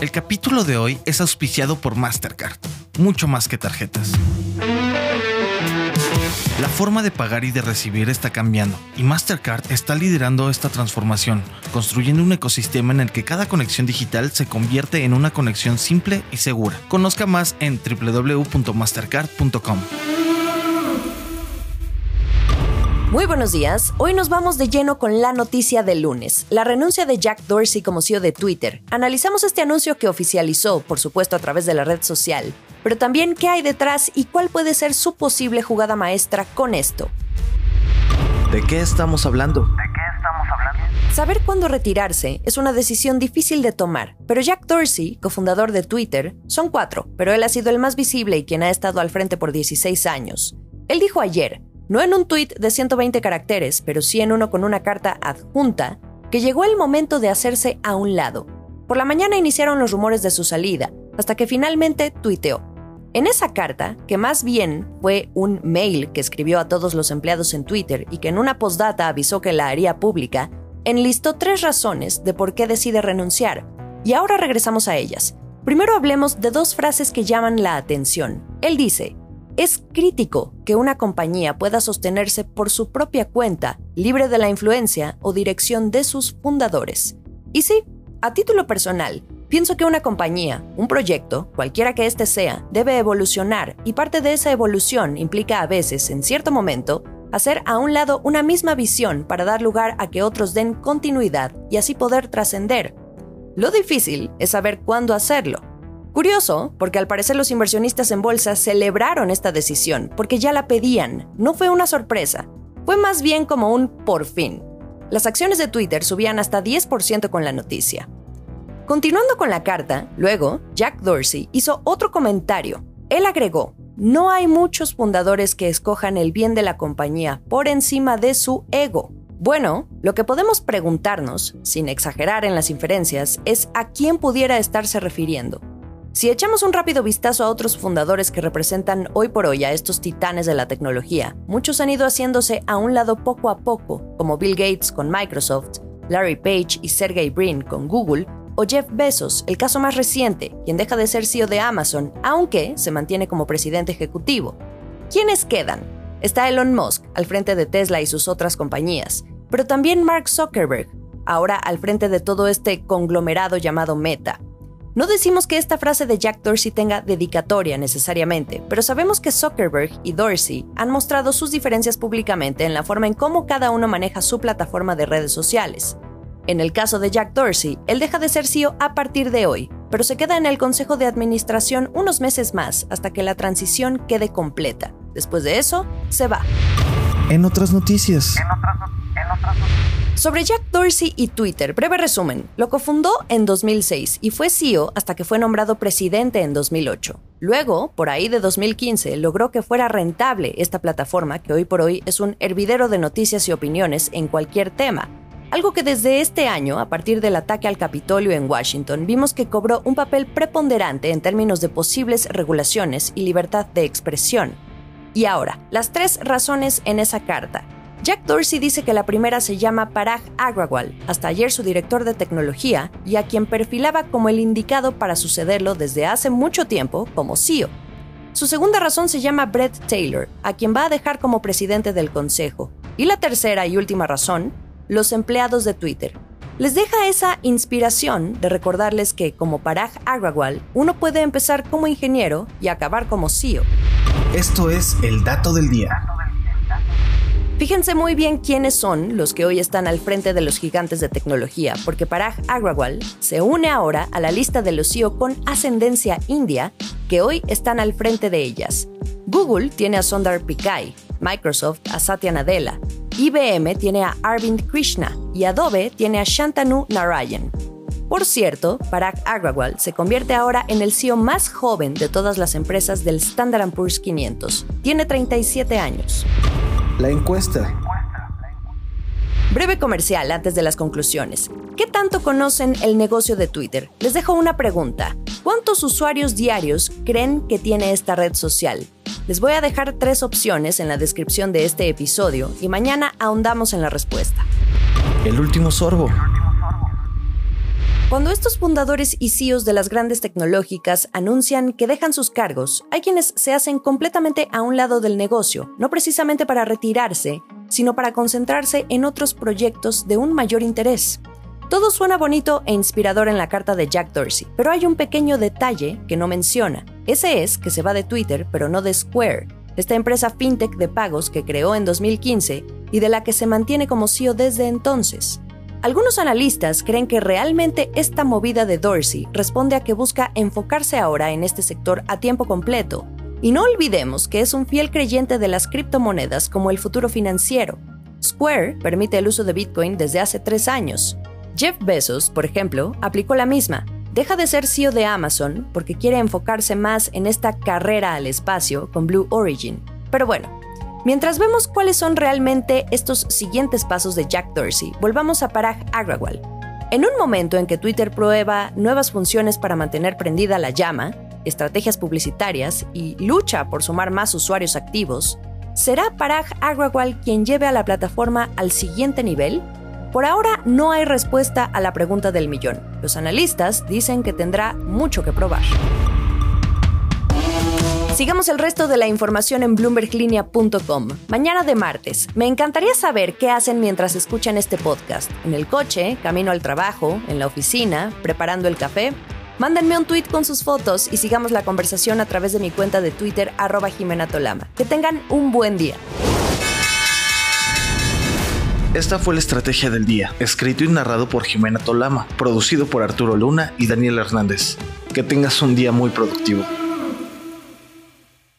El capítulo de hoy es auspiciado por Mastercard, mucho más que tarjetas. La forma de pagar y de recibir está cambiando y Mastercard está liderando esta transformación, construyendo un ecosistema en el que cada conexión digital se convierte en una conexión simple y segura. Conozca más en www.mastercard.com. Muy buenos días. Hoy nos vamos de lleno con la noticia del lunes, la renuncia de Jack Dorsey como CEO de Twitter. Analizamos este anuncio que oficializó, por supuesto, a través de la red social, pero también qué hay detrás y cuál puede ser su posible jugada maestra con esto. ¿De qué estamos hablando? Saber cuándo retirarse es una decisión difícil de tomar, pero Jack Dorsey, cofundador de Twitter, son cuatro, pero él ha sido el más visible y quien ha estado al frente por 16 años. Él dijo ayer, no en un tuit de 120 caracteres, pero sí en uno con una carta adjunta, que llegó el momento de hacerse a un lado. Por la mañana iniciaron los rumores de su salida, hasta que finalmente tuiteó. En esa carta, que más bien fue un mail que escribió a todos los empleados en Twitter y que en una postdata avisó que la haría pública, enlistó tres razones de por qué decide renunciar. Y ahora regresamos a ellas. Primero hablemos de dos frases que llaman la atención. Él dice, es crítico que una compañía pueda sostenerse por su propia cuenta, libre de la influencia o dirección de sus fundadores. Y sí, a título personal, pienso que una compañía, un proyecto, cualquiera que éste sea, debe evolucionar y parte de esa evolución implica a veces, en cierto momento, hacer a un lado una misma visión para dar lugar a que otros den continuidad y así poder trascender. Lo difícil es saber cuándo hacerlo Curioso, porque al parecer los inversionistas en bolsa celebraron esta decisión, porque ya la pedían, no fue una sorpresa, fue más bien como un por fin. Las acciones de Twitter subían hasta 10% con la noticia. Continuando con la carta, luego, Jack Dorsey hizo otro comentario. Él agregó, no hay muchos fundadores que escojan el bien de la compañía por encima de su ego. Bueno, lo que podemos preguntarnos, sin exagerar en las inferencias, es a quién pudiera estarse refiriendo. Si echamos un rápido vistazo a otros fundadores que representan hoy por hoy a estos titanes de la tecnología, muchos han ido haciéndose a un lado poco a poco, como Bill Gates con Microsoft, Larry Page y Sergey Brin con Google, o Jeff Bezos, el caso más reciente, quien deja de ser CEO de Amazon, aunque se mantiene como presidente ejecutivo. ¿Quiénes quedan? Está Elon Musk, al frente de Tesla y sus otras compañías, pero también Mark Zuckerberg, ahora al frente de todo este conglomerado llamado Meta. No decimos que esta frase de Jack Dorsey tenga dedicatoria necesariamente, pero sabemos que Zuckerberg y Dorsey han mostrado sus diferencias públicamente en la forma en cómo cada uno maneja su plataforma de redes sociales. En el caso de Jack Dorsey, él deja de ser CEO a partir de hoy, pero se queda en el Consejo de Administración unos meses más hasta que la transición quede completa. Después de eso, se va. En otras noticias. Sobre Jack Dorsey y Twitter, breve resumen. Lo cofundó en 2006 y fue CEO hasta que fue nombrado presidente en 2008. Luego, por ahí de 2015, logró que fuera rentable esta plataforma que hoy por hoy es un hervidero de noticias y opiniones en cualquier tema. Algo que desde este año, a partir del ataque al Capitolio en Washington, vimos que cobró un papel preponderante en términos de posibles regulaciones y libertad de expresión. Y ahora, las tres razones en esa carta. Jack Dorsey dice que la primera se llama Parag Agrawal, hasta ayer su director de tecnología, y a quien perfilaba como el indicado para sucederlo desde hace mucho tiempo como CEO. Su segunda razón se llama Brett Taylor, a quien va a dejar como presidente del consejo. Y la tercera y última razón, los empleados de Twitter. Les deja esa inspiración de recordarles que, como Parag Agrawal, uno puede empezar como ingeniero y acabar como CEO. Esto es el dato del día. Fíjense muy bien quiénes son los que hoy están al frente de los gigantes de tecnología, porque Parag Agrawal se une ahora a la lista de los CEO con ascendencia india que hoy están al frente de ellas. Google tiene a Sundar Pichai, Microsoft a Satya Nadella, IBM tiene a Arvind Krishna y Adobe tiene a Shantanu Narayan. Por cierto, Parag Agrawal se convierte ahora en el CEO más joven de todas las empresas del Standard Poor's 500. Tiene 37 años. La encuesta. Breve comercial antes de las conclusiones. ¿Qué tanto conocen el negocio de Twitter? Les dejo una pregunta. ¿Cuántos usuarios diarios creen que tiene esta red social? Les voy a dejar tres opciones en la descripción de este episodio y mañana ahondamos en la respuesta. El último sorbo. Cuando estos fundadores y CEOs de las grandes tecnológicas anuncian que dejan sus cargos, hay quienes se hacen completamente a un lado del negocio, no precisamente para retirarse, sino para concentrarse en otros proyectos de un mayor interés. Todo suena bonito e inspirador en la carta de Jack Dorsey, pero hay un pequeño detalle que no menciona. Ese es que se va de Twitter, pero no de Square, esta empresa fintech de pagos que creó en 2015 y de la que se mantiene como CEO desde entonces. Algunos analistas creen que realmente esta movida de Dorsey responde a que busca enfocarse ahora en este sector a tiempo completo. Y no olvidemos que es un fiel creyente de las criptomonedas como el futuro financiero. Square permite el uso de Bitcoin desde hace tres años. Jeff Bezos, por ejemplo, aplicó la misma. Deja de ser CEO de Amazon porque quiere enfocarse más en esta carrera al espacio con Blue Origin. Pero bueno, Mientras vemos cuáles son realmente estos siguientes pasos de Jack Dorsey, volvamos a Parag Agrawal. En un momento en que Twitter prueba nuevas funciones para mantener prendida la llama, estrategias publicitarias y lucha por sumar más usuarios activos, ¿será Parag Agrawal quien lleve a la plataforma al siguiente nivel? Por ahora no hay respuesta a la pregunta del millón. Los analistas dicen que tendrá mucho que probar. Sigamos el resto de la información en bloomberglinea.com. Mañana de martes. Me encantaría saber qué hacen mientras escuchan este podcast. En el coche, camino al trabajo, en la oficina, preparando el café. Mándenme un tweet con sus fotos y sigamos la conversación a través de mi cuenta de Twitter arroba Jimena Tolama. Que tengan un buen día. Esta fue la estrategia del día, escrito y narrado por Jimena Tolama, producido por Arturo Luna y Daniel Hernández. Que tengas un día muy productivo.